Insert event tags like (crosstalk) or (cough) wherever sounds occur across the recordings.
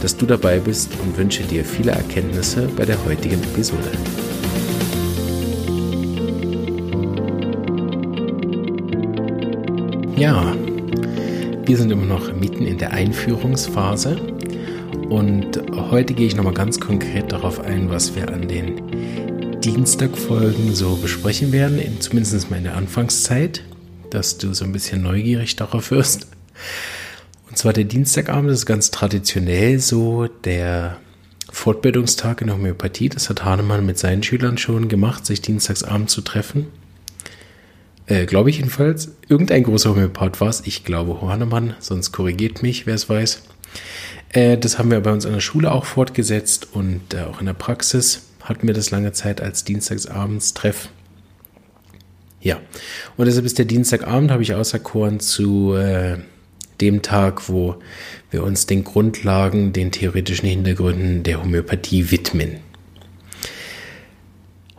dass du dabei bist und wünsche dir viele Erkenntnisse bei der heutigen Episode. Ja, wir sind immer noch mitten in der Einführungsphase und heute gehe ich nochmal ganz konkret darauf ein, was wir an den Dienstagfolgen so besprechen werden, in, zumindest mal in der Anfangszeit, dass du so ein bisschen neugierig darauf wirst. Zwar der Dienstagabend ist ganz traditionell so der Fortbildungstag in der Homöopathie. Das hat Hahnemann mit seinen Schülern schon gemacht, sich Dienstagsabend zu treffen. Äh, glaube ich jedenfalls. Irgendein großer Homöopath war es. Ich glaube Hahnemann, sonst korrigiert mich, wer es weiß. Äh, das haben wir bei uns an der Schule auch fortgesetzt und äh, auch in der Praxis hatten wir das lange Zeit als Dienstagsabendstreff. Ja, und deshalb ist der Dienstagabend, habe ich auserkoren zu äh, dem Tag, wo wir uns den Grundlagen, den theoretischen Hintergründen der Homöopathie widmen.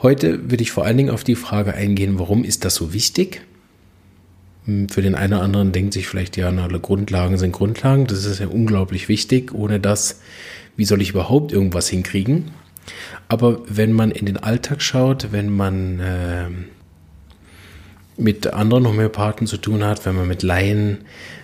Heute würde ich vor allen Dingen auf die Frage eingehen, warum ist das so wichtig? Hm, für den einen oder anderen denkt sich vielleicht, ja, alle Grundlagen sind Grundlagen. Das ist ja unglaublich wichtig. Ohne das, wie soll ich überhaupt irgendwas hinkriegen? Aber wenn man in den Alltag schaut, wenn man äh, mit anderen Homöopathen zu tun hat, wenn man mit Laien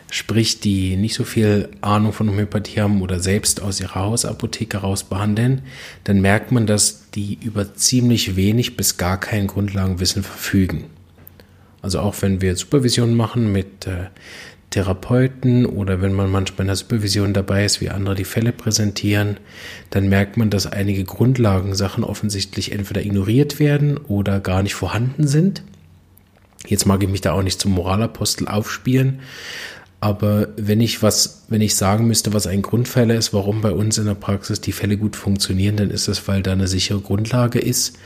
sprich die nicht so viel Ahnung von Homöopathie haben oder selbst aus ihrer Hausapotheke raus behandeln, dann merkt man, dass die über ziemlich wenig bis gar kein Grundlagenwissen verfügen. Also auch wenn wir Supervision machen mit äh, Therapeuten oder wenn man manchmal in der Supervision dabei ist, wie andere die Fälle präsentieren, dann merkt man, dass einige Grundlagensachen offensichtlich entweder ignoriert werden oder gar nicht vorhanden sind. Jetzt mag ich mich da auch nicht zum Moralapostel aufspielen, aber wenn ich was, wenn ich sagen müsste, was ein Grundfehler ist, warum bei uns in der Praxis die Fälle gut funktionieren, dann ist das, weil da eine sichere Grundlage ist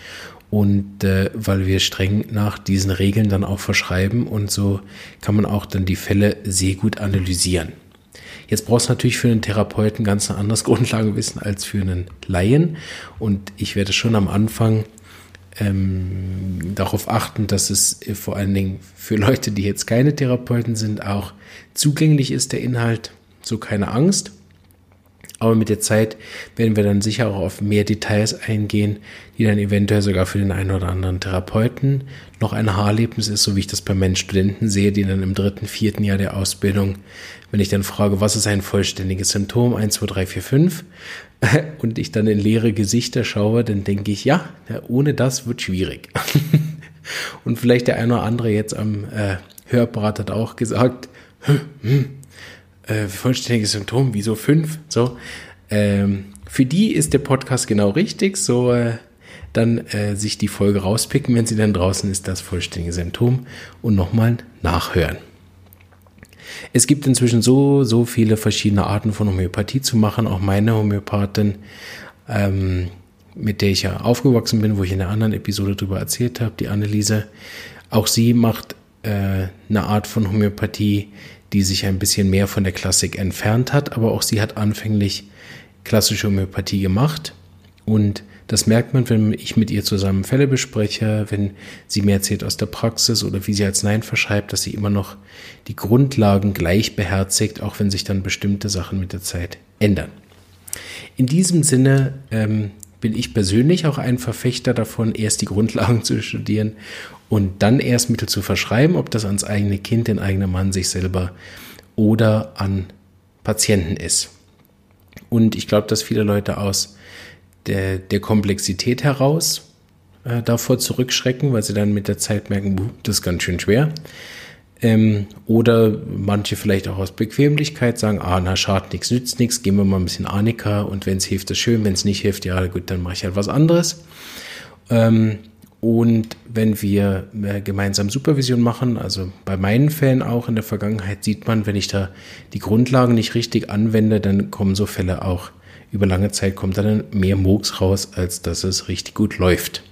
und äh, weil wir streng nach diesen Regeln dann auch verschreiben und so kann man auch dann die Fälle sehr gut analysieren. Jetzt brauchst du natürlich für einen Therapeuten ganz ein anderes (laughs) Grundlagewissen als für einen Laien und ich werde schon am Anfang ähm, darauf achten, dass es vor allen Dingen für Leute, die jetzt keine Therapeuten sind, auch zugänglich ist, der Inhalt. So keine Angst. Aber mit der Zeit werden wir dann sicher auch auf mehr Details eingehen, die dann eventuell sogar für den einen oder anderen Therapeuten noch ein Haarlebnis ist, so wie ich das bei meinen Studenten sehe, die dann im dritten, vierten Jahr der Ausbildung, wenn ich dann frage, was ist ein vollständiges Symptom, 1, 2, 3, 4, 5, (laughs) und ich dann in leere Gesichter schaue, dann denke ich, ja, ohne das wird schwierig. (laughs) und vielleicht der eine oder andere jetzt am äh, Hörapparat hat auch gesagt, hm, hm, äh, vollständiges Symptom, wieso fünf? So, ähm, für die ist der Podcast genau richtig. So, äh, dann äh, sich die Folge rauspicken, wenn sie dann draußen ist, das vollständige Symptom und nochmal nachhören. Es gibt inzwischen so, so viele verschiedene Arten von Homöopathie zu machen. Auch meine Homöopathin, ähm, mit der ich ja aufgewachsen bin, wo ich in einer anderen Episode darüber erzählt habe, die Anneliese, auch sie macht äh, eine Art von Homöopathie, die sich ein bisschen mehr von der Klassik entfernt hat, aber auch sie hat anfänglich klassische Homöopathie gemacht und das merkt man, wenn ich mit ihr zusammen Fälle bespreche, wenn sie mir erzählt aus der Praxis oder wie sie als Nein verschreibt, dass sie immer noch die Grundlagen gleich beherzigt, auch wenn sich dann bestimmte Sachen mit der Zeit ändern. In diesem Sinne ähm, bin ich persönlich auch ein Verfechter davon, erst die Grundlagen (laughs) zu studieren und dann erst Mittel zu verschreiben, ob das ans eigene Kind, den eigenen Mann, sich selber oder an Patienten ist. Und ich glaube, dass viele Leute aus der, der Komplexität heraus äh, davor zurückschrecken, weil sie dann mit der Zeit merken, das ist ganz schön schwer. Ähm, oder manche vielleicht auch aus Bequemlichkeit sagen, ah, na, schadet nichts, nützt nichts, gehen wir mal ein bisschen Anika und wenn es hilft, ist schön, wenn es nicht hilft, ja gut, dann mache ich halt was anderes. Ähm, und wenn wir äh, gemeinsam Supervision machen, also bei meinen Fällen auch in der Vergangenheit, sieht man, wenn ich da die Grundlagen nicht richtig anwende, dann kommen so Fälle auch über lange Zeit kommt dann mehr Murks raus, als dass es richtig gut läuft.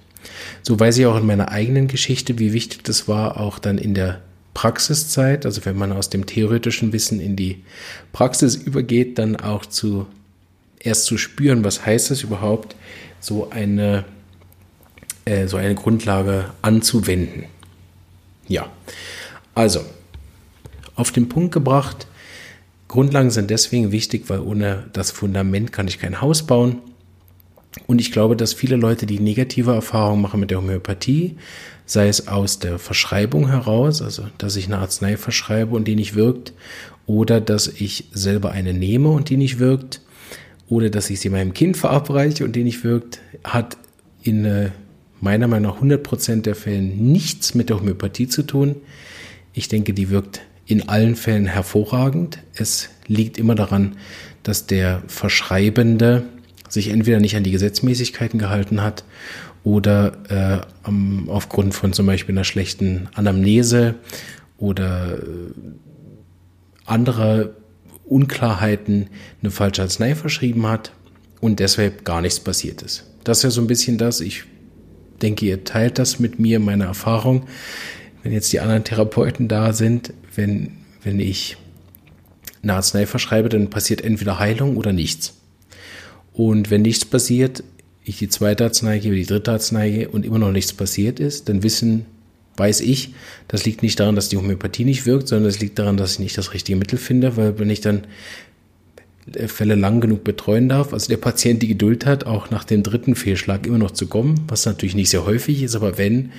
So weiß ich auch in meiner eigenen Geschichte, wie wichtig das war, auch dann in der Praxiszeit, also wenn man aus dem theoretischen Wissen in die Praxis übergeht, dann auch zu erst zu spüren, was heißt es überhaupt, so eine, äh, so eine Grundlage anzuwenden. Ja, also auf den Punkt gebracht, Grundlagen sind deswegen wichtig, weil ohne das Fundament kann ich kein Haus bauen. Und ich glaube, dass viele Leute, die negative Erfahrungen machen mit der Homöopathie, sei es aus der Verschreibung heraus, also dass ich eine Arznei verschreibe und die nicht wirkt, oder dass ich selber eine nehme und die nicht wirkt, oder dass ich sie meinem Kind verabreiche und die nicht wirkt, hat in äh, meiner Meinung nach 100% der Fällen nichts mit der Homöopathie zu tun. Ich denke, die wirkt in allen Fällen hervorragend. Es liegt immer daran, dass der Verschreibende sich entweder nicht an die Gesetzmäßigkeiten gehalten hat oder äh, aufgrund von zum Beispiel einer schlechten Anamnese oder äh, anderer Unklarheiten eine falsche Arznei verschrieben hat und deshalb gar nichts passiert ist. Das ist ja so ein bisschen das, ich denke, ihr teilt das mit mir, meine Erfahrung. Wenn jetzt die anderen Therapeuten da sind, wenn, wenn ich eine Arznei verschreibe, dann passiert entweder Heilung oder nichts. Und wenn nichts passiert, ich die zweite Arznei gebe, die dritte Arznei und immer noch nichts passiert ist, dann wissen, weiß ich, das liegt nicht daran, dass die Homöopathie nicht wirkt, sondern es liegt daran, dass ich nicht das richtige Mittel finde, weil wenn ich dann Fälle lang genug betreuen darf, also der Patient die Geduld hat, auch nach dem dritten Fehlschlag immer noch zu kommen, was natürlich nicht sehr häufig ist, aber wenn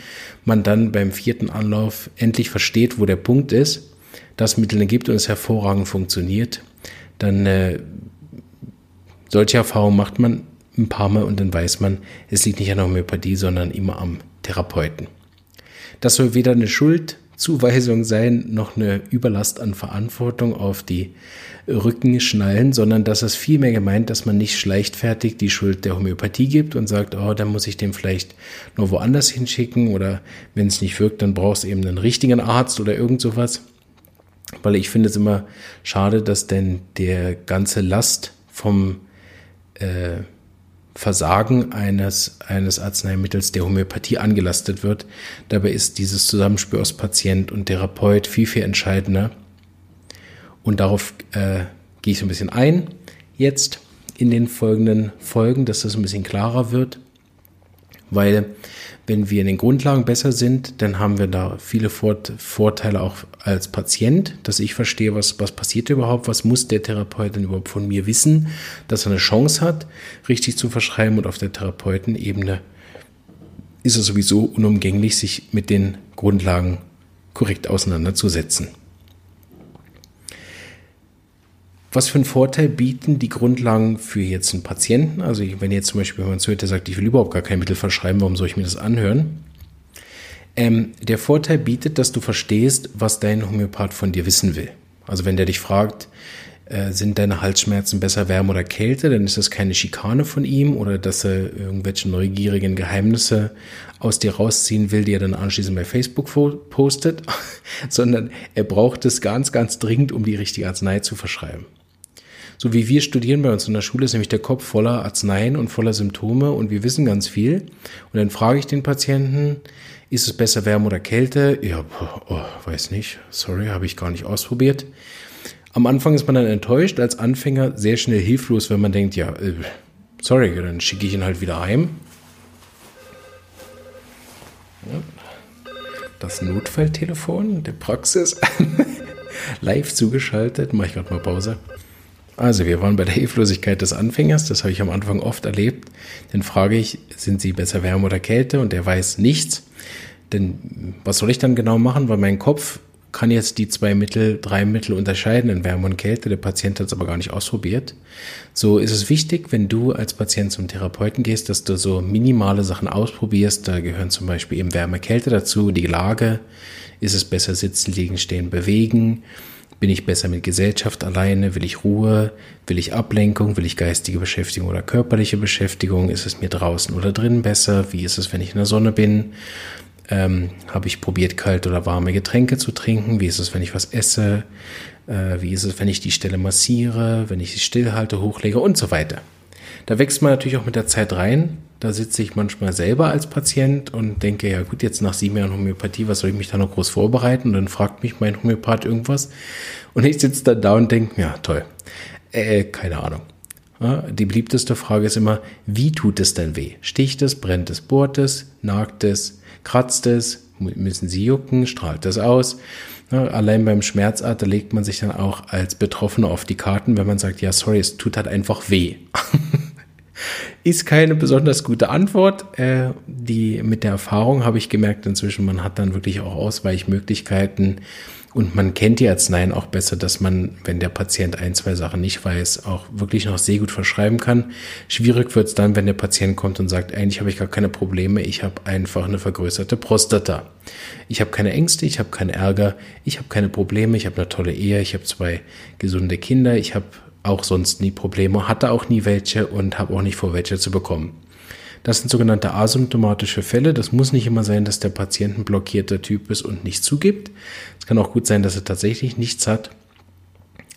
man dann beim vierten Anlauf endlich versteht, wo der Punkt ist, das Mittel gibt und es hervorragend funktioniert, dann äh, solche Erfahrungen macht man ein paar Mal und dann weiß man, es liegt nicht an der Homöopathie, sondern immer am Therapeuten. Das soll weder eine Schuldzuweisung sein, noch eine Überlast an Verantwortung auf die Rücken schnallen, sondern dass es vielmehr gemeint, dass man nicht leichtfertig die Schuld der Homöopathie gibt und sagt, oh, dann muss ich den vielleicht nur woanders hinschicken oder wenn es nicht wirkt, dann brauchst du eben einen richtigen Arzt oder irgend sowas. Weil ich finde es immer schade, dass denn der ganze Last vom äh, Versagen eines, eines Arzneimittels der Homöopathie angelastet wird. Dabei ist dieses Zusammenspiel aus Patient und Therapeut viel, viel entscheidender. Und darauf äh, gehe ich so ein bisschen ein jetzt in den folgenden Folgen, dass das ein bisschen klarer wird, weil wenn wir in den Grundlagen besser sind, dann haben wir da viele Vorteile auch als Patient, dass ich verstehe, was, was passiert überhaupt, was muss der Therapeut denn überhaupt von mir wissen, dass er eine Chance hat, richtig zu verschreiben und auf der Therapeutenebene ist es sowieso unumgänglich, sich mit den Grundlagen korrekt auseinanderzusetzen. Was für einen Vorteil bieten die Grundlagen für jetzt einen Patienten? Also wenn jetzt zum Beispiel jemand zuhört, der sagt, ich will überhaupt gar kein Mittel verschreiben, warum soll ich mir das anhören? Ähm, der Vorteil bietet, dass du verstehst, was dein Homöopath von dir wissen will. Also wenn der dich fragt, äh, sind deine Halsschmerzen besser Wärme oder Kälte, dann ist das keine Schikane von ihm oder dass er irgendwelche neugierigen Geheimnisse aus dir rausziehen will, die er dann anschließend bei Facebook postet, (laughs) sondern er braucht es ganz, ganz dringend, um die richtige Arznei zu verschreiben. So wie wir studieren bei uns in der Schule, ist nämlich der Kopf voller Arzneien und voller Symptome und wir wissen ganz viel. Und dann frage ich den Patienten, ist es besser Wärme oder Kälte? Ja, oh, weiß nicht. Sorry, habe ich gar nicht ausprobiert. Am Anfang ist man dann enttäuscht, als Anfänger sehr schnell hilflos, wenn man denkt, ja, äh, sorry, dann schicke ich ihn halt wieder heim. Das Notfalltelefon der Praxis (laughs) live zugeschaltet. Mache ich gerade mal Pause. Also, wir waren bei der Hilflosigkeit des Anfängers, das habe ich am Anfang oft erlebt. Dann frage ich, sind Sie besser Wärme oder Kälte? Und er weiß nichts. Denn was soll ich dann genau machen? Weil mein Kopf kann jetzt die zwei Mittel, drei Mittel unterscheiden in Wärme und Kälte. Der Patient hat es aber gar nicht ausprobiert. So ist es wichtig, wenn du als Patient zum Therapeuten gehst, dass du so minimale Sachen ausprobierst. Da gehören zum Beispiel eben Wärme, Kälte dazu, die Lage. Ist es besser sitzen, liegen, stehen, bewegen? Bin ich besser mit Gesellschaft alleine? Will ich Ruhe? Will ich Ablenkung? Will ich geistige Beschäftigung oder körperliche Beschäftigung? Ist es mir draußen oder drinnen besser? Wie ist es, wenn ich in der Sonne bin? Ähm, Habe ich probiert, kalt oder warme Getränke zu trinken? Wie ist es, wenn ich was esse? Äh, wie ist es, wenn ich die Stelle massiere? Wenn ich sie stillhalte, hochlege und so weiter? Da wächst man natürlich auch mit der Zeit rein. Da sitze ich manchmal selber als Patient und denke, ja gut, jetzt nach sieben Jahren Homöopathie, was soll ich mich da noch groß vorbereiten? Und dann fragt mich mein Homöopath irgendwas. Und ich sitze dann da und denke, ja toll, äh, keine Ahnung. Ja, die beliebteste Frage ist immer, wie tut es denn weh? Sticht es, brennt es, bohrt es, nagt es, kratzt es, müssen sie jucken, strahlt es aus? Ja, allein beim Schmerzart, da legt man sich dann auch als Betroffener auf die Karten, wenn man sagt, ja, sorry, es tut halt einfach weh. (laughs) Ist keine besonders gute Antwort. Äh, die mit der Erfahrung habe ich gemerkt inzwischen, man hat dann wirklich auch Ausweichmöglichkeiten und man kennt die Arzneien auch besser, dass man, wenn der Patient ein, zwei Sachen nicht weiß, auch wirklich noch sehr gut verschreiben kann. Schwierig wird es dann, wenn der Patient kommt und sagt, eigentlich habe ich gar keine Probleme, ich habe einfach eine vergrößerte Prostata. Ich habe keine Ängste, ich habe keinen Ärger, ich habe keine Probleme, ich habe eine tolle Ehe, ich habe zwei gesunde Kinder, ich habe auch sonst nie Probleme, hatte auch nie welche und habe auch nicht vor, welche zu bekommen. Das sind sogenannte asymptomatische Fälle. Das muss nicht immer sein, dass der Patient ein blockierter Typ ist und nicht zugibt. Es kann auch gut sein, dass er tatsächlich nichts hat.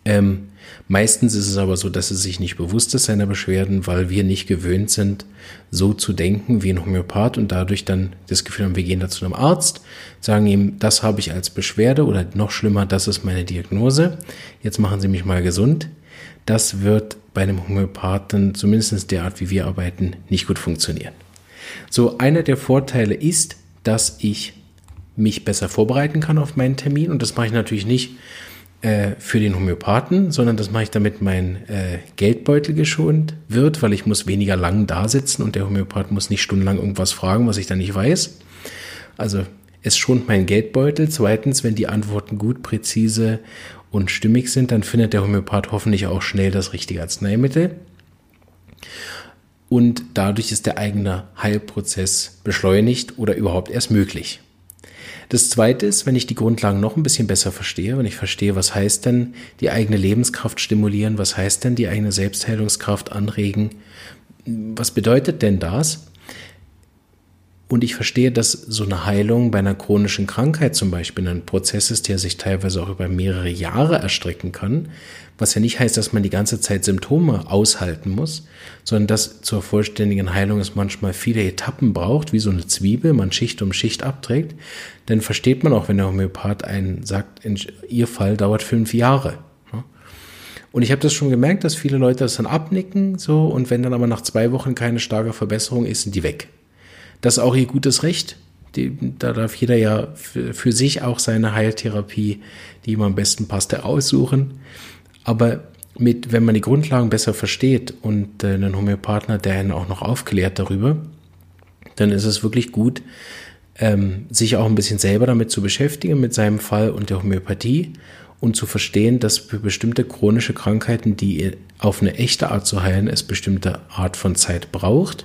Ähm, meistens ist es aber so, dass er sich nicht bewusst ist seiner Beschwerden, weil wir nicht gewöhnt sind, so zu denken wie ein Homöopath und dadurch dann das Gefühl haben, wir gehen da zu einem Arzt, sagen ihm, das habe ich als Beschwerde oder noch schlimmer, das ist meine Diagnose. Jetzt machen Sie mich mal gesund. Das wird bei einem Homöopathen, zumindest der Art, wie wir arbeiten, nicht gut funktionieren. So, einer der Vorteile ist, dass ich mich besser vorbereiten kann auf meinen Termin. Und das mache ich natürlich nicht äh, für den Homöopathen, sondern das mache ich, damit mein äh, Geldbeutel geschont wird, weil ich muss weniger lang da sitzen und der Homöopath muss nicht stundenlang irgendwas fragen, was ich dann nicht weiß. Also es schont meinen Geldbeutel. Zweitens, wenn die Antworten gut, präzise und stimmig sind, dann findet der Homöopath hoffentlich auch schnell das richtige Arzneimittel. Und dadurch ist der eigene Heilprozess beschleunigt oder überhaupt erst möglich. Das zweite ist, wenn ich die Grundlagen noch ein bisschen besser verstehe, wenn ich verstehe, was heißt denn die eigene Lebenskraft stimulieren, was heißt denn die eigene Selbstheilungskraft anregen, was bedeutet denn das? Und ich verstehe, dass so eine Heilung bei einer chronischen Krankheit zum Beispiel ein Prozess ist, der sich teilweise auch über mehrere Jahre erstrecken kann, was ja nicht heißt, dass man die ganze Zeit Symptome aushalten muss, sondern dass zur vollständigen Heilung es manchmal viele Etappen braucht, wie so eine Zwiebel, man Schicht um Schicht abträgt. Dann versteht man auch, wenn der Homöopath einen sagt, in ihr Fall dauert fünf Jahre. Und ich habe das schon gemerkt, dass viele Leute das dann abnicken, so, und wenn dann aber nach zwei Wochen keine starke Verbesserung ist, sind die weg. Das ist auch ihr gutes Recht. Die, da darf jeder ja für, sich auch seine Heiltherapie, die ihm am besten passt, aussuchen. Aber mit, wenn man die Grundlagen besser versteht und äh, einen Homöopathen der einen auch noch aufklärt darüber, dann ist es wirklich gut, ähm, sich auch ein bisschen selber damit zu beschäftigen, mit seinem Fall und der Homöopathie und zu verstehen, dass für bestimmte chronische Krankheiten, die auf eine echte Art zu heilen, es bestimmte Art von Zeit braucht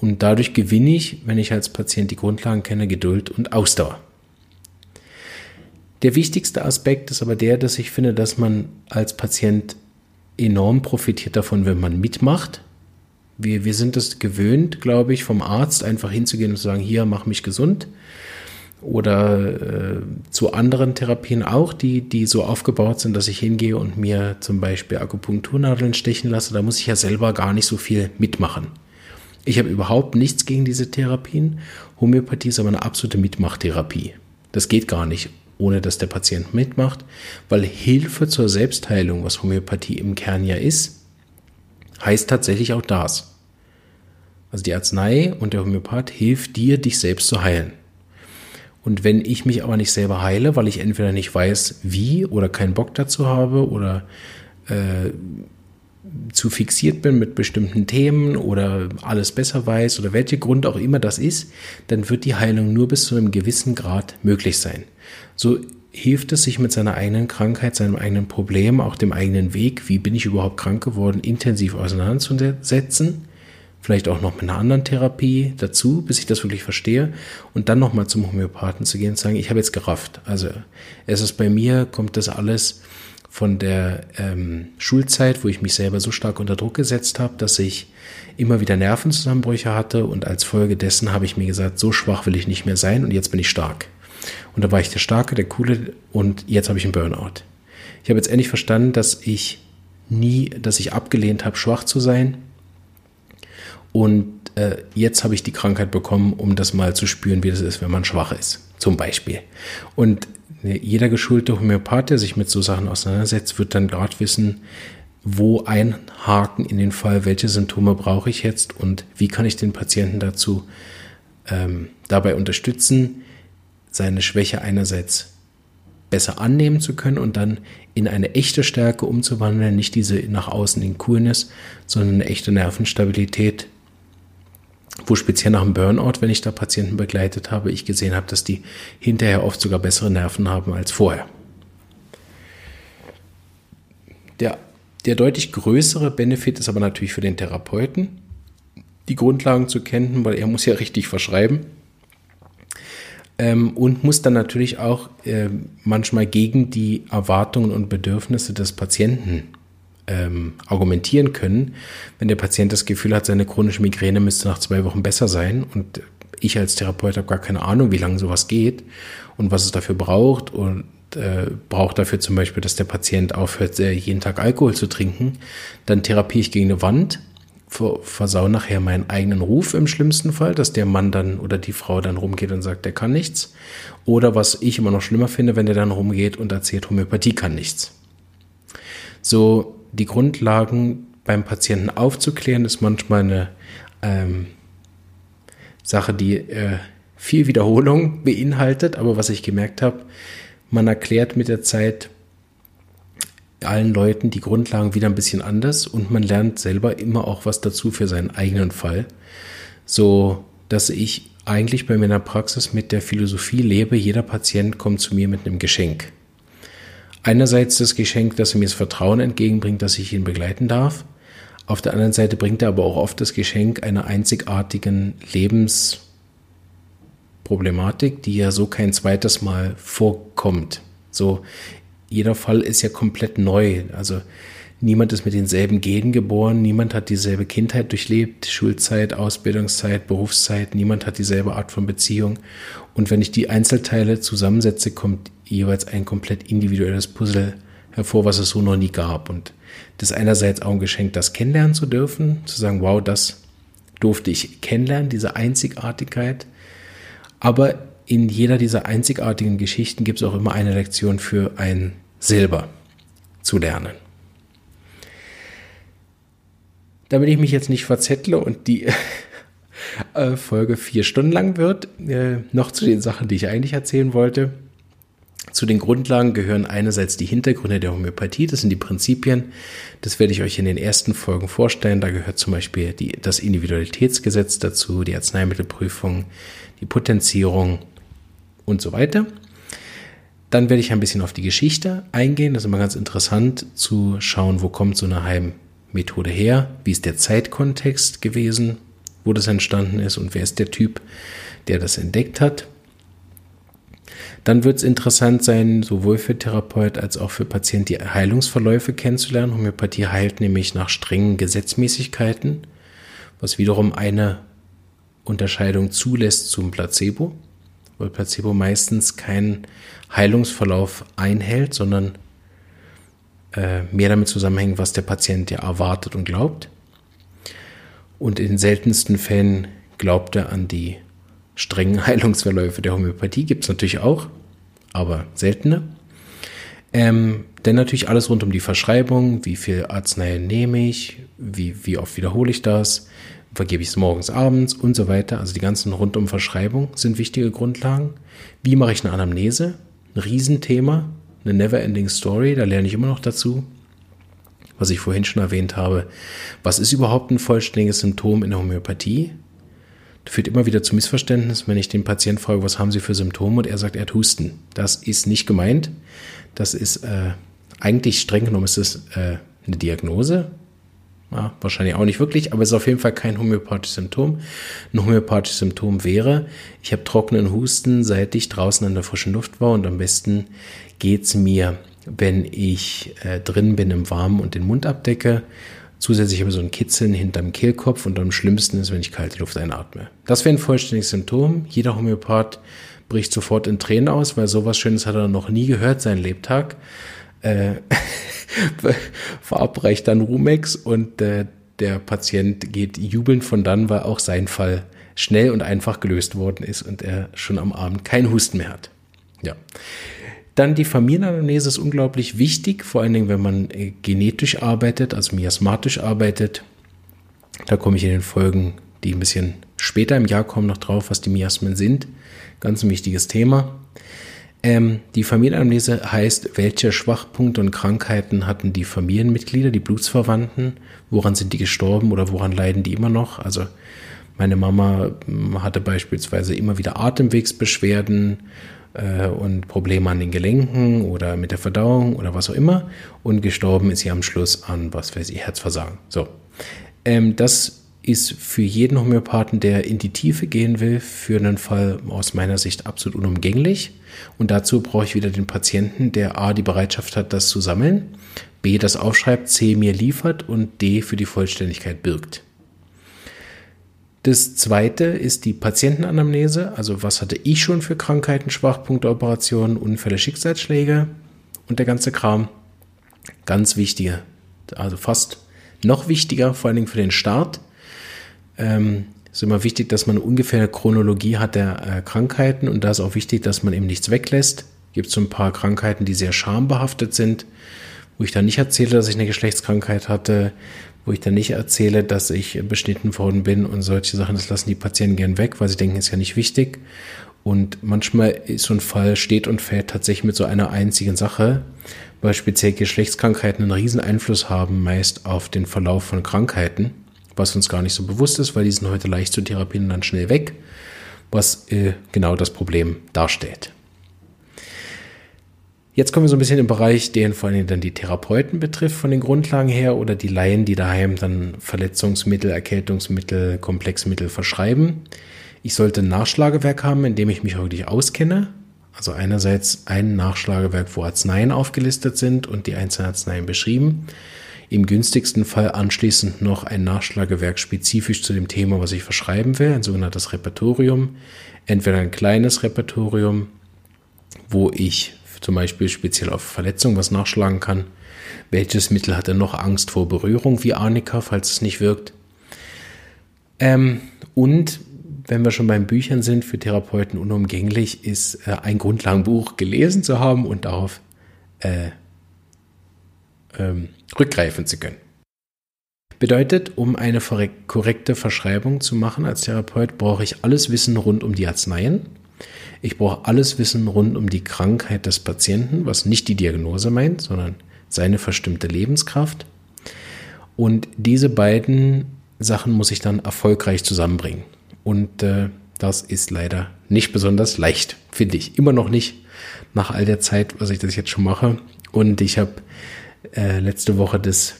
und dadurch gewinne ich, wenn ich als Patient die Grundlagen kenne, Geduld und Ausdauer. Der wichtigste Aspekt ist aber der, dass ich finde, dass man als Patient enorm profitiert davon, wenn man mitmacht. Wir, wir sind es gewöhnt, glaube ich, vom Arzt einfach hinzugehen und zu sagen, hier, mach mich gesund. Oder äh, zu anderen Therapien auch, die, die so aufgebaut sind, dass ich hingehe und mir zum Beispiel Akupunkturnadeln stechen lasse. Da muss ich ja selber gar nicht so viel mitmachen. Ich habe überhaupt nichts gegen diese Therapien. Homöopathie ist aber eine absolute Mitmachtherapie. Das geht gar nicht, ohne dass der Patient mitmacht, weil Hilfe zur Selbstheilung, was Homöopathie im Kern ja ist, heißt tatsächlich auch das. Also die Arznei und der Homöopath hilft dir, dich selbst zu heilen. Und wenn ich mich aber nicht selber heile, weil ich entweder nicht weiß, wie oder keinen Bock dazu habe oder äh, zu fixiert bin mit bestimmten Themen oder alles besser weiß oder welcher Grund auch immer das ist, dann wird die Heilung nur bis zu einem gewissen Grad möglich sein. So hilft es sich mit seiner eigenen Krankheit, seinem eigenen Problem, auch dem eigenen Weg, wie bin ich überhaupt krank geworden, intensiv auseinanderzusetzen. Vielleicht auch noch mit einer anderen Therapie dazu, bis ich das wirklich verstehe. Und dann nochmal zum Homöopathen zu gehen und sagen, ich habe jetzt gerafft. Also es ist bei mir, kommt das alles von der ähm, Schulzeit, wo ich mich selber so stark unter Druck gesetzt habe, dass ich immer wieder Nervenzusammenbrüche hatte und als Folge dessen habe ich mir gesagt, so schwach will ich nicht mehr sein und jetzt bin ich stark. Und da war ich der Starke, der Coole und jetzt habe ich einen Burnout. Ich habe jetzt endlich verstanden, dass ich nie, dass ich abgelehnt habe, schwach zu sein. Und äh, jetzt habe ich die Krankheit bekommen, um das mal zu spüren, wie das ist, wenn man schwach ist, zum Beispiel. Und jeder geschulte Homöopath, der sich mit so Sachen auseinandersetzt, wird dann gerade wissen, wo einhaken in den Fall, welche Symptome brauche ich jetzt und wie kann ich den Patienten dazu ähm, dabei unterstützen, seine Schwäche einerseits besser annehmen zu können und dann in eine echte Stärke umzuwandeln, nicht diese nach außen in Coolness, sondern eine echte Nervenstabilität, wo speziell nach dem Burnout, wenn ich da Patienten begleitet habe, ich gesehen habe, dass die hinterher oft sogar bessere Nerven haben als vorher. Der, der deutlich größere Benefit ist aber natürlich für den Therapeuten, die Grundlagen zu kennen, weil er muss ja richtig verschreiben ähm, und muss dann natürlich auch äh, manchmal gegen die Erwartungen und Bedürfnisse des Patienten ähm, argumentieren können, wenn der Patient das Gefühl hat, seine chronische Migräne müsste nach zwei Wochen besser sein und ich als Therapeut habe gar keine Ahnung, wie lange sowas geht und was es dafür braucht und äh, braucht dafür zum Beispiel, dass der Patient aufhört, jeden Tag Alkohol zu trinken, dann therapiere ich gegen eine Wand versau nachher meinen eigenen Ruf im schlimmsten Fall, dass der Mann dann oder die Frau dann rumgeht und sagt, der kann nichts. Oder was ich immer noch schlimmer finde, wenn der dann rumgeht und erzählt, Homöopathie kann nichts. So die Grundlagen beim Patienten aufzuklären, ist manchmal eine ähm, Sache, die äh, viel Wiederholung (laughs) beinhaltet. Aber was ich gemerkt habe, man erklärt mit der Zeit allen Leuten die Grundlagen wieder ein bisschen anders und man lernt selber immer auch was dazu für seinen eigenen Fall. So, dass ich eigentlich bei meiner Praxis mit der Philosophie lebe, jeder Patient kommt zu mir mit einem Geschenk. Einerseits das Geschenk, dass er mir das Vertrauen entgegenbringt, dass ich ihn begleiten darf. Auf der anderen Seite bringt er aber auch oft das Geschenk einer einzigartigen Lebensproblematik, die ja so kein zweites Mal vorkommt. So, jeder Fall ist ja komplett neu. Also niemand ist mit denselben Genen geboren, niemand hat dieselbe Kindheit durchlebt, Schulzeit, Ausbildungszeit, Berufszeit, niemand hat dieselbe Art von Beziehung. Und wenn ich die Einzelteile zusammensetze, kommt jeweils ein komplett individuelles Puzzle hervor, was es so noch nie gab. Und das ist einerseits auch ein Geschenk, das kennenlernen zu dürfen, zu sagen, wow, das durfte ich kennenlernen, diese Einzigartigkeit. Aber in jeder dieser einzigartigen Geschichten gibt es auch immer eine Lektion für ein Silber zu lernen. Damit ich mich jetzt nicht verzettle und die (laughs) äh, Folge vier Stunden lang wird, äh, noch zu den Sachen, die ich eigentlich erzählen wollte. Zu den Grundlagen gehören einerseits die Hintergründe der Homöopathie, das sind die Prinzipien. Das werde ich euch in den ersten Folgen vorstellen. Da gehört zum Beispiel die, das Individualitätsgesetz dazu, die Arzneimittelprüfung, die Potenzierung, und so weiter. Dann werde ich ein bisschen auf die Geschichte eingehen. Das ist immer ganz interessant zu schauen, wo kommt so eine Heimmethode her, wie ist der Zeitkontext gewesen, wo das entstanden ist und wer ist der Typ, der das entdeckt hat. Dann wird es interessant sein, sowohl für Therapeut als auch für Patienten die Heilungsverläufe kennenzulernen. Homöopathie heilt nämlich nach strengen Gesetzmäßigkeiten, was wiederum eine Unterscheidung zulässt zum Placebo weil Placebo meistens keinen Heilungsverlauf einhält, sondern äh, mehr damit zusammenhängt, was der Patient ja erwartet und glaubt. Und in den seltensten Fällen glaubt er an die strengen (laughs) Heilungsverläufe der Homöopathie. Gibt es natürlich auch, aber seltener. Ähm, denn natürlich alles rund um die Verschreibung, wie viel Arznei nehme ich, wie, wie oft wiederhole ich das, vergebe ich es morgens, abends und so weiter. Also die ganzen rundum Verschreibung sind wichtige Grundlagen. Wie mache ich eine Anamnese? Ein Riesenthema, eine never-ending Story, da lerne ich immer noch dazu. Was ich vorhin schon erwähnt habe, was ist überhaupt ein vollständiges Symptom in der Homöopathie? Das führt immer wieder zu Missverständnissen, wenn ich den Patienten frage, was haben Sie für Symptome und er sagt, er hat Husten. Das ist nicht gemeint. Das ist äh, eigentlich streng genommen ist es äh, eine Diagnose, ja, wahrscheinlich auch nicht wirklich, aber es ist auf jeden Fall kein homöopathisches Symptom. Ein homöopathisches Symptom wäre, ich habe trockenen Husten, seit ich draußen an der frischen Luft war und am besten geht's mir, wenn ich äh, drin bin im Warmen und den Mund abdecke. Zusätzlich habe ich so ein Kitzeln hinterm Kehlkopf und am schlimmsten ist, wenn ich kalte Luft einatme. Das wäre ein vollständiges Symptom. Jeder Homöopath bricht sofort in Tränen aus, weil sowas Schönes hat er noch nie gehört, seinen Lebtag. Äh, (laughs) verabreicht dann Rumex und äh, der Patient geht jubelnd von dann, weil auch sein Fall schnell und einfach gelöst worden ist und er schon am Abend keinen Husten mehr hat. Ja. Dann die Familienanamnese ist unglaublich wichtig, vor allen Dingen, wenn man äh, genetisch arbeitet, also miasmatisch arbeitet. Da komme ich in den Folgen, die ein bisschen später im Jahr kommen, noch drauf, was die Miasmen sind. Ganz ein wichtiges Thema. Ähm, die Familienanamnese heißt, welche Schwachpunkte und Krankheiten hatten die Familienmitglieder, die Blutsverwandten, woran sind die gestorben oder woran leiden die immer noch? Also meine Mama hm, hatte beispielsweise immer wieder Atemwegsbeschwerden äh, und Probleme an den Gelenken oder mit der Verdauung oder was auch immer. Und gestorben ist sie am Schluss an, was weiß ich, Herzversagen. So. Ähm, das ist für jeden Homöopathen, der in die Tiefe gehen will, für einen Fall aus meiner Sicht absolut unumgänglich. Und dazu brauche ich wieder den Patienten, der A, die Bereitschaft hat, das zu sammeln, B, das aufschreibt, C, mir liefert und D, für die Vollständigkeit birgt. Das zweite ist die Patientenanamnese. Also was hatte ich schon für Krankheiten, Schwachpunkte, Operationen, Unfälle, Schicksalsschläge und der ganze Kram. Ganz wichtige, also fast noch wichtiger, vor allen Dingen für den Start. Ähm, ist immer wichtig, dass man eine ungefähre Chronologie hat der äh, Krankheiten und da ist auch wichtig, dass man eben nichts weglässt. Gibt so ein paar Krankheiten, die sehr schambehaftet sind, wo ich dann nicht erzähle, dass ich eine Geschlechtskrankheit hatte, wo ich dann nicht erzähle, dass ich beschnitten worden bin und solche Sachen, das lassen die Patienten gern weg, weil sie denken, ist ja nicht wichtig. Und manchmal ist so ein Fall steht und fällt tatsächlich mit so einer einzigen Sache, weil speziell Geschlechtskrankheiten einen riesen Einfluss haben, meist auf den Verlauf von Krankheiten, was uns gar nicht so bewusst ist, weil die sind heute leicht zu therapieren und dann schnell weg, was äh, genau das Problem darstellt. Jetzt kommen wir so ein bisschen im Bereich, den vor allem dann die Therapeuten betrifft von den Grundlagen her oder die Laien, die daheim dann Verletzungsmittel, Erkältungsmittel, Komplexmittel verschreiben. Ich sollte ein Nachschlagewerk haben, in dem ich mich wirklich auskenne. Also einerseits ein Nachschlagewerk, wo Arzneien aufgelistet sind und die einzelnen Arzneien beschrieben. Im günstigsten Fall anschließend noch ein Nachschlagewerk spezifisch zu dem Thema, was ich verschreiben will, ein sogenanntes Repertorium. Entweder ein kleines Repertorium, wo ich zum Beispiel speziell auf Verletzungen was nachschlagen kann. Welches Mittel hat er noch Angst vor Berührung wie Arnika, falls es nicht wirkt? Ähm, und wenn wir schon beim Büchern sind, für Therapeuten unumgänglich ist, äh, ein Grundlagenbuch gelesen zu haben und darauf äh, ähm, rückgreifen zu können. Bedeutet, um eine korrekte Verschreibung zu machen als Therapeut, brauche ich alles Wissen rund um die Arzneien, ich brauche alles Wissen rund um die Krankheit des Patienten, was nicht die Diagnose meint, sondern seine verstimmte Lebenskraft. Und diese beiden Sachen muss ich dann erfolgreich zusammenbringen. Und äh, das ist leider nicht besonders leicht, finde ich. Immer noch nicht nach all der Zeit, was ich das jetzt schon mache. Und ich habe äh, letzte Woche das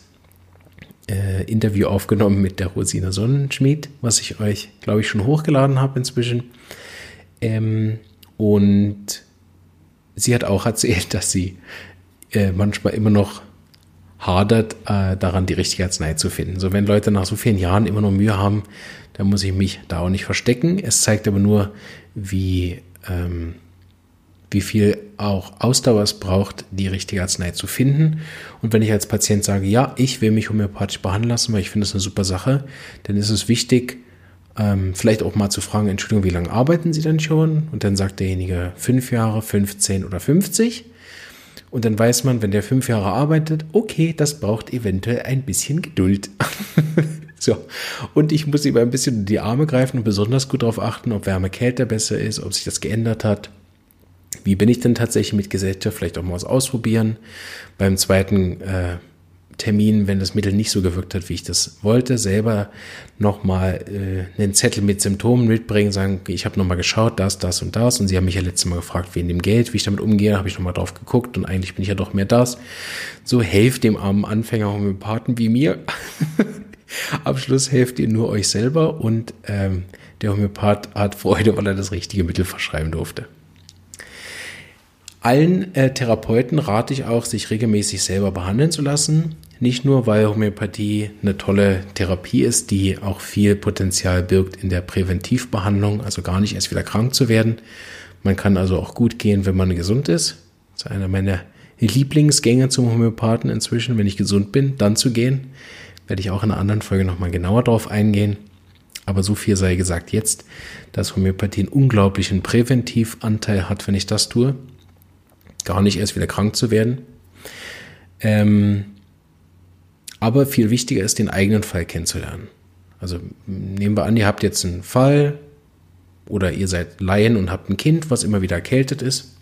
äh, Interview aufgenommen mit der Rosina Sonnenschmied, was ich euch, glaube ich, schon hochgeladen habe inzwischen. Ähm, und sie hat auch (laughs) erzählt, dass sie äh, manchmal immer noch hadert, äh, daran die richtige Arznei zu finden. So, wenn Leute nach so vielen Jahren immer noch Mühe haben, dann muss ich mich da auch nicht verstecken. Es zeigt aber nur, wie, ähm, wie viel auch Ausdauer es braucht, die richtige Arznei zu finden. Und wenn ich als Patient sage, ja, ich will mich homöopathisch behandeln lassen, weil ich finde es eine super Sache, dann ist es wichtig, ähm, vielleicht auch mal zu fragen, Entschuldigung, wie lange arbeiten Sie denn schon? Und dann sagt derjenige fünf Jahre, 15 oder 50. Und dann weiß man, wenn der fünf Jahre arbeitet, okay, das braucht eventuell ein bisschen Geduld. (laughs) so. Und ich muss ihm ein bisschen in die Arme greifen und besonders gut darauf achten, ob Wärme Kälte besser ist, ob sich das geändert hat. Wie bin ich denn tatsächlich mit Gesellschaft? Vielleicht auch mal was ausprobieren. Beim zweiten äh, Termin, wenn das Mittel nicht so gewirkt hat, wie ich das wollte, selber nochmal äh, einen Zettel mit Symptomen mitbringen, sagen, ich habe nochmal geschaut, das, das und das. Und sie haben mich ja letztes Mal gefragt, wegen dem Geld, wie ich damit umgehe, habe ich nochmal drauf geguckt und eigentlich bin ich ja doch mehr das. So helft dem armen Anfänger Homöopathen wie mir. (laughs) Am Schluss helft ihr nur euch selber und ähm, der Homöopath hat Freude, weil er das richtige Mittel verschreiben durfte. Allen äh, Therapeuten rate ich auch, sich regelmäßig selber behandeln zu lassen. Nicht nur, weil Homöopathie eine tolle Therapie ist, die auch viel Potenzial birgt in der Präventivbehandlung, also gar nicht erst wieder krank zu werden. Man kann also auch gut gehen, wenn man gesund ist. Das ist einer meiner Lieblingsgänge zum Homöopathen inzwischen, wenn ich gesund bin, dann zu gehen. Werde ich auch in einer anderen Folge nochmal genauer drauf eingehen. Aber so viel sei gesagt jetzt, dass Homöopathie einen unglaublichen Präventivanteil hat, wenn ich das tue. Gar nicht erst wieder krank zu werden. Ähm, aber viel wichtiger ist, den eigenen Fall kennenzulernen. Also nehmen wir an, ihr habt jetzt einen Fall oder ihr seid Laien und habt ein Kind, was immer wieder erkältet ist.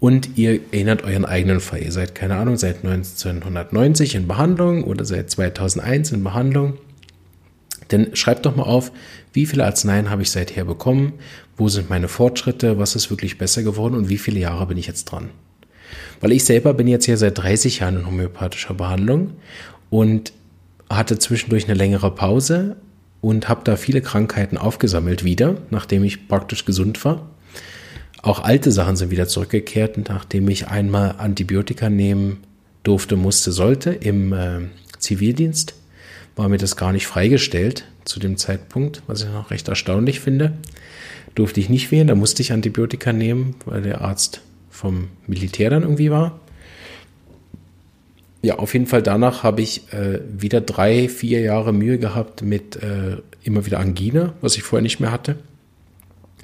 Und ihr erinnert euren eigenen Fall. Ihr seid, keine Ahnung, seit 1990 in Behandlung oder seit 2001 in Behandlung. Dann schreibt doch mal auf, wie viele Arzneien habe ich seither bekommen, wo sind meine Fortschritte, was ist wirklich besser geworden und wie viele Jahre bin ich jetzt dran. Weil ich selber bin jetzt hier seit 30 Jahren in homöopathischer Behandlung und hatte zwischendurch eine längere Pause und habe da viele Krankheiten aufgesammelt wieder, nachdem ich praktisch gesund war. Auch alte Sachen sind wieder zurückgekehrt, nachdem ich einmal Antibiotika nehmen durfte, musste, sollte im äh, Zivildienst. War mir das gar nicht freigestellt zu dem Zeitpunkt, was ich noch recht erstaunlich finde. Durfte ich nicht wählen, da musste ich Antibiotika nehmen, weil der Arzt vom Militär dann irgendwie war. Ja, auf jeden Fall danach habe ich äh, wieder drei, vier Jahre Mühe gehabt mit äh, immer wieder Angina, was ich vorher nicht mehr hatte.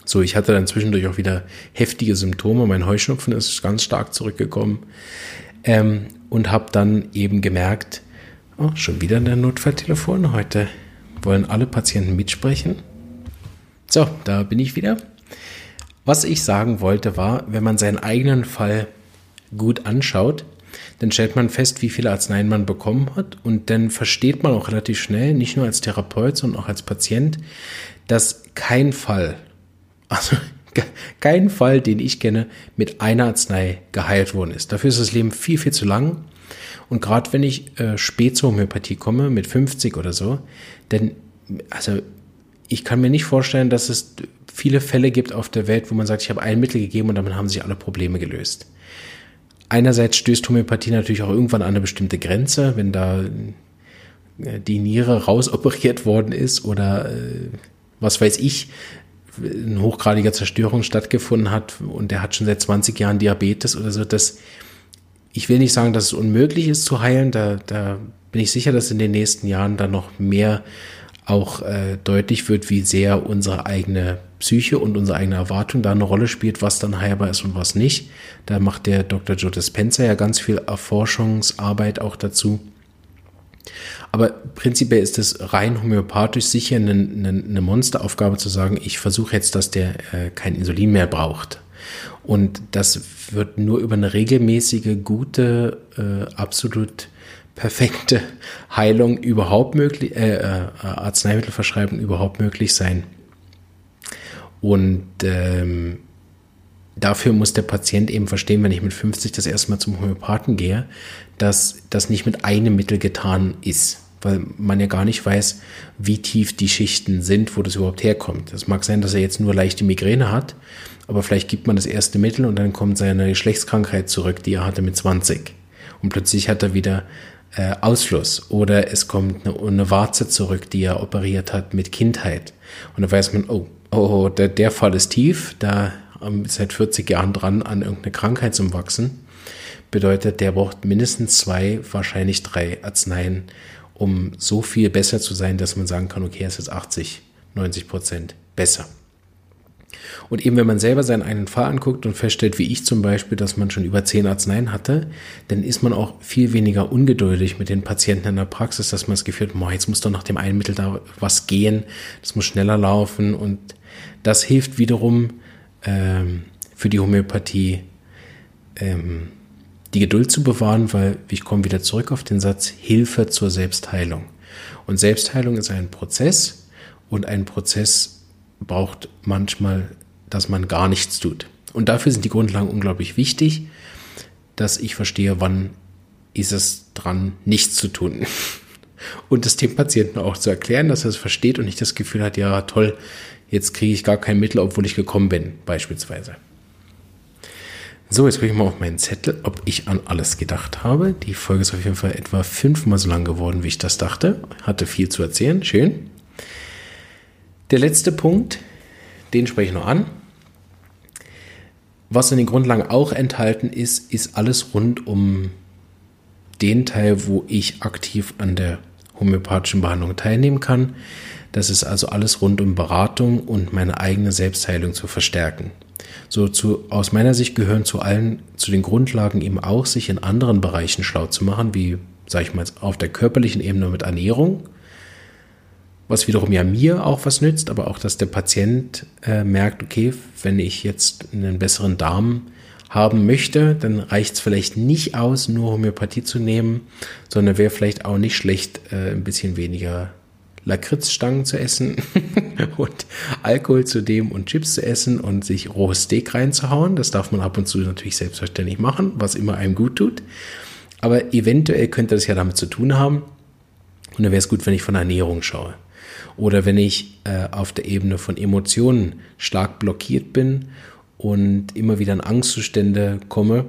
So, ich hatte dann zwischendurch auch wieder heftige Symptome. Mein Heuschnupfen ist ganz stark zurückgekommen. Ähm, und habe dann eben gemerkt, oh, schon wieder ein Notfalltelefon. Heute wollen alle Patienten mitsprechen. So, da bin ich wieder. Was ich sagen wollte war, wenn man seinen eigenen Fall gut anschaut, dann stellt man fest, wie viele Arzneien man bekommen hat und dann versteht man auch relativ schnell, nicht nur als Therapeut, sondern auch als Patient, dass kein Fall, (laughs) also kein Fall, den ich kenne, mit einer Arznei geheilt worden ist. Dafür ist das Leben viel, viel zu lang. Und gerade wenn ich äh, spät zur Homöopathie komme, mit 50 oder so, denn, also ich kann mir nicht vorstellen, dass es viele Fälle gibt auf der Welt, wo man sagt, ich habe ein Mittel gegeben und damit haben sich alle Probleme gelöst. Einerseits stößt Homöopathie natürlich auch irgendwann an eine bestimmte Grenze, wenn da äh, die Niere rausoperiert worden ist oder äh, was weiß ich, eine hochgradige Zerstörung stattgefunden hat und der hat schon seit 20 Jahren Diabetes oder so. Das, ich will nicht sagen, dass es unmöglich ist zu heilen, da, da bin ich sicher, dass in den nächsten Jahren da noch mehr auch äh, deutlich wird, wie sehr unsere eigene Psyche und unsere eigene Erwartung da eine Rolle spielt, was dann heilbar ist und was nicht. Da macht der Dr. Joe Dispenza ja ganz viel Erforschungsarbeit auch dazu. Aber prinzipiell ist es rein homöopathisch sicher eine, eine, Monsteraufgabe zu sagen, ich versuche jetzt, dass der äh, kein Insulin mehr braucht. Und das wird nur über eine regelmäßige, gute, äh, absolut perfekte (laughs) Heilung überhaupt möglich, äh, äh, Arzneimittelverschreibung überhaupt möglich sein. Und ähm, dafür muss der Patient eben verstehen, wenn ich mit 50 das erste Mal zum Homöopathen gehe, dass das nicht mit einem Mittel getan ist, weil man ja gar nicht weiß, wie tief die Schichten sind, wo das überhaupt herkommt. Es mag sein, dass er jetzt nur leichte Migräne hat, aber vielleicht gibt man das erste Mittel und dann kommt seine Geschlechtskrankheit zurück, die er hatte mit 20. Und plötzlich hat er wieder äh, Ausfluss oder es kommt eine, eine Warze zurück, die er operiert hat mit Kindheit. Und dann weiß man, oh, oh, der, der Fall ist tief, da seit 40 Jahren dran an irgendeine Krankheit zum Wachsen. Bedeutet, der braucht mindestens zwei, wahrscheinlich drei Arzneien, um so viel besser zu sein, dass man sagen kann, okay, es ist 80, 90 Prozent besser. Und eben wenn man selber seinen eigenen Fall anguckt und feststellt, wie ich zum Beispiel, dass man schon über zehn Arzneien hatte, dann ist man auch viel weniger ungeduldig mit den Patienten in der Praxis, dass man das Gefühl hat, jetzt muss doch nach dem einen Mittel da was gehen, das muss schneller laufen und das hilft wiederum ähm, für die Homöopathie ähm, die Geduld zu bewahren, weil ich komme wieder zurück auf den Satz Hilfe zur Selbstheilung. Und Selbstheilung ist ein Prozess und ein Prozess braucht manchmal dass man gar nichts tut. Und dafür sind die Grundlagen unglaublich wichtig, dass ich verstehe, wann ist es dran, nichts zu tun. (laughs) Und das dem Patienten auch zu erklären, dass er es versteht und nicht das Gefühl hat, ja toll, jetzt kriege ich gar kein Mittel, obwohl ich gekommen bin, beispielsweise. So, jetzt gucke ich mal auf meinen Zettel, ob ich an alles gedacht habe. Die Folge ist auf jeden Fall etwa fünfmal so lang geworden, wie ich das dachte. Hatte viel zu erzählen, schön. Der letzte Punkt, den spreche ich noch an Was in den Grundlagen auch enthalten ist, ist alles rund um den Teil, wo ich aktiv an der homöopathischen Behandlung teilnehmen kann. Das ist also alles rund um Beratung und meine eigene Selbstheilung zu verstärken. So zu, aus meiner Sicht gehören zu allen, zu den Grundlagen eben auch, sich in anderen Bereichen schlau zu machen, wie, sag ich mal, auf der körperlichen Ebene mit Ernährung, was wiederum ja mir auch was nützt, aber auch, dass der Patient äh, merkt, okay, wenn ich jetzt einen besseren Darm haben möchte, dann reicht es vielleicht nicht aus, nur Homöopathie zu nehmen, sondern wäre vielleicht auch nicht schlecht, äh, ein bisschen weniger Lakritzstangen zu essen (laughs) und Alkohol zu dem und Chips zu essen und sich rohes Steak reinzuhauen. Das darf man ab und zu natürlich selbstverständlich machen, was immer einem gut tut. Aber eventuell könnte das ja damit zu tun haben. Und dann wäre es gut, wenn ich von Ernährung schaue. Oder wenn ich äh, auf der Ebene von Emotionen stark blockiert bin und immer wieder in Angstzustände komme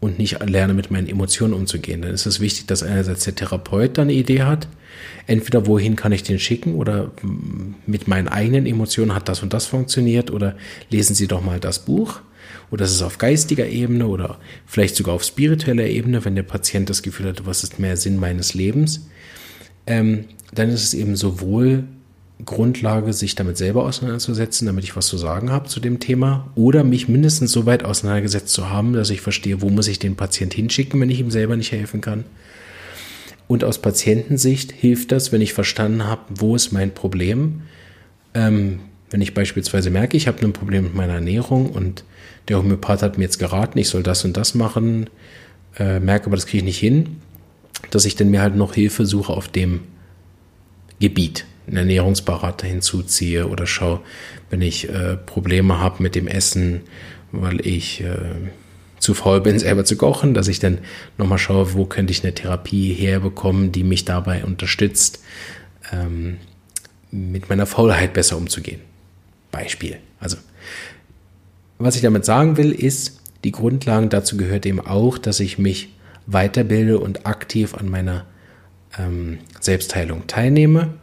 und nicht lerne, mit meinen Emotionen umzugehen, dann ist es wichtig, dass einerseits der Therapeut da eine Idee hat, entweder wohin kann ich den schicken oder mit meinen eigenen Emotionen hat das und das funktioniert oder lesen Sie doch mal das Buch. Oder das ist auf geistiger Ebene oder vielleicht sogar auf spiritueller Ebene, wenn der Patient das Gefühl hat, was ist mehr Sinn meines Lebens, ähm, dann ist es eben sowohl Grundlage, sich damit selber auseinanderzusetzen, damit ich was zu sagen habe zu dem Thema oder mich mindestens so weit auseinandergesetzt zu haben, dass ich verstehe, wo muss ich den Patient hinschicken, wenn ich ihm selber nicht helfen kann. Und aus Patientensicht hilft das, wenn ich verstanden habe, wo ist mein Problem. Ähm, wenn ich beispielsweise merke, ich habe ein Problem mit meiner Ernährung und der Homöopath hat mir jetzt geraten, ich soll das und das machen, äh, merke aber, das kriege ich nicht hin, dass ich dann mir halt noch Hilfe suche auf dem Gebiet einen Ernährungsberater hinzuziehe oder schaue, wenn ich äh, Probleme habe mit dem Essen, weil ich äh, zu faul bin, (laughs) selber zu kochen, dass ich dann nochmal schaue, wo könnte ich eine Therapie herbekommen, die mich dabei unterstützt, ähm, mit meiner Faulheit besser umzugehen. Beispiel. Also, was ich damit sagen will, ist, die Grundlagen dazu gehört eben auch, dass ich mich weiterbilde und aktiv an meiner ähm, Selbstheilung teilnehme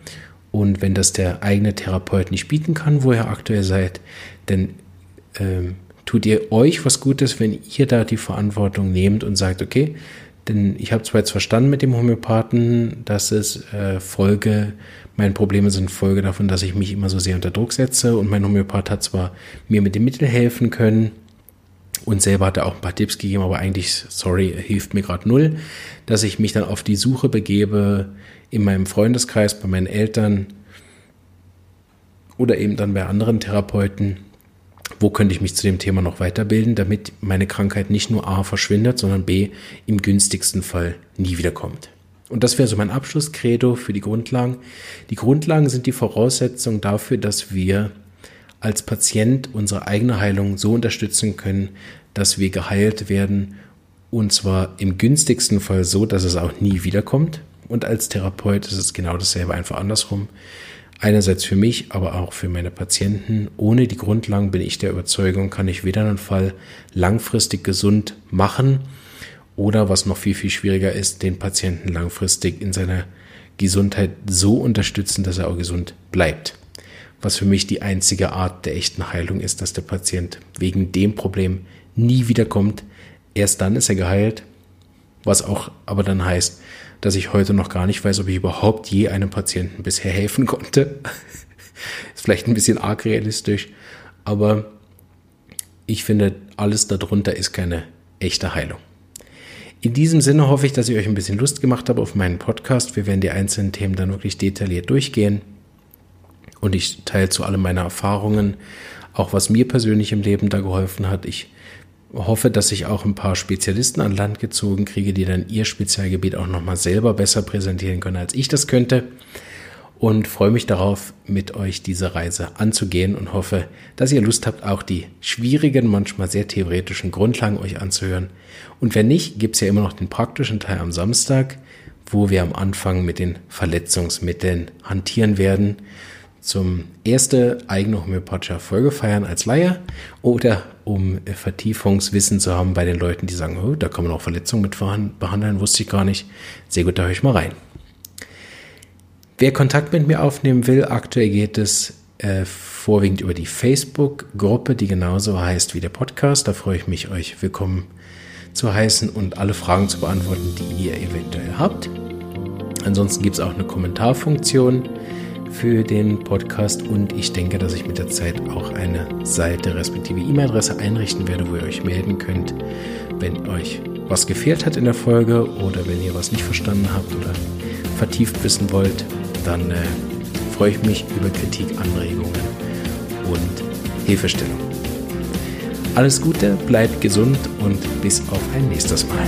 und wenn das der eigene Therapeut nicht bieten kann, wo ihr aktuell seid, dann ähm, tut ihr euch was Gutes, wenn ihr da die Verantwortung nehmt und sagt, okay, denn ich habe zwar jetzt verstanden mit dem Homöopathen, dass es äh, Folge, meine Probleme sind Folge davon, dass ich mich immer so sehr unter Druck setze und mein Homöopath hat zwar mir mit dem Mittel helfen können und selber hat er auch ein paar Tipps gegeben, aber eigentlich, sorry, hilft mir gerade null, dass ich mich dann auf die Suche begebe, in meinem Freundeskreis, bei meinen Eltern oder eben dann bei anderen Therapeuten, wo könnte ich mich zu dem Thema noch weiterbilden, damit meine Krankheit nicht nur A verschwindet, sondern B im günstigsten Fall nie wiederkommt. Und das wäre so mein Abschlusskredo für die Grundlagen. Die Grundlagen sind die Voraussetzung dafür, dass wir als Patient unsere eigene Heilung so unterstützen können, dass wir geheilt werden und zwar im günstigsten Fall so, dass es auch nie wiederkommt. Und als Therapeut ist es genau dasselbe, einfach andersrum. Einerseits für mich, aber auch für meine Patienten. Ohne die Grundlagen bin ich der Überzeugung, kann ich weder einen Fall langfristig gesund machen oder, was noch viel, viel schwieriger ist, den Patienten langfristig in seiner Gesundheit so unterstützen, dass er auch gesund bleibt. Was für mich die einzige Art der echten Heilung ist, dass der Patient wegen dem Problem nie wiederkommt. Erst dann ist er geheilt, was auch aber dann heißt, dass ich heute noch gar nicht weiß, ob ich überhaupt je einem Patienten bisher helfen konnte. (laughs) ist vielleicht ein bisschen arg realistisch, aber ich finde, alles darunter ist keine echte Heilung. In diesem Sinne hoffe ich, dass ich euch ein bisschen Lust gemacht habe auf meinen Podcast. Wir werden die einzelnen Themen dann wirklich detailliert durchgehen. Und ich teile zu allem meine Erfahrungen, auch was mir persönlich im Leben da geholfen hat. Ich hoffe, dass ich auch ein paar Spezialisten an Land gezogen kriege, die dann ihr Spezialgebiet auch nochmal selber besser präsentieren können, als ich das könnte. Und freue mich darauf, mit euch diese Reise anzugehen und hoffe, dass ihr Lust habt, auch die schwierigen, manchmal sehr theoretischen Grundlagen euch anzuhören. Und wenn nicht, gibt's ja immer noch den praktischen Teil am Samstag, wo wir am Anfang mit den Verletzungsmitteln hantieren werden zum erste eigene homöopathische Folge feiern als Laie oder um Vertiefungswissen zu haben bei den Leuten, die sagen, oh, da kann man auch Verletzungen mit behandeln, wusste ich gar nicht. Sehr gut, da höre ich mal rein. Wer Kontakt mit mir aufnehmen will, aktuell geht es äh, vorwiegend über die Facebook-Gruppe, die genauso heißt wie der Podcast. Da freue ich mich, euch willkommen zu heißen und alle Fragen zu beantworten, die ihr eventuell habt. Ansonsten gibt es auch eine Kommentarfunktion für den Podcast und ich denke, dass ich mit der Zeit auch eine Seite respektive E-Mail-Adresse einrichten werde, wo ihr euch melden könnt, wenn euch was gefehlt hat in der Folge oder wenn ihr was nicht verstanden habt oder vertieft wissen wollt, dann äh, freue ich mich über Kritik, Anregungen und Hilfestellung. Alles Gute, bleibt gesund und bis auf ein nächstes Mal.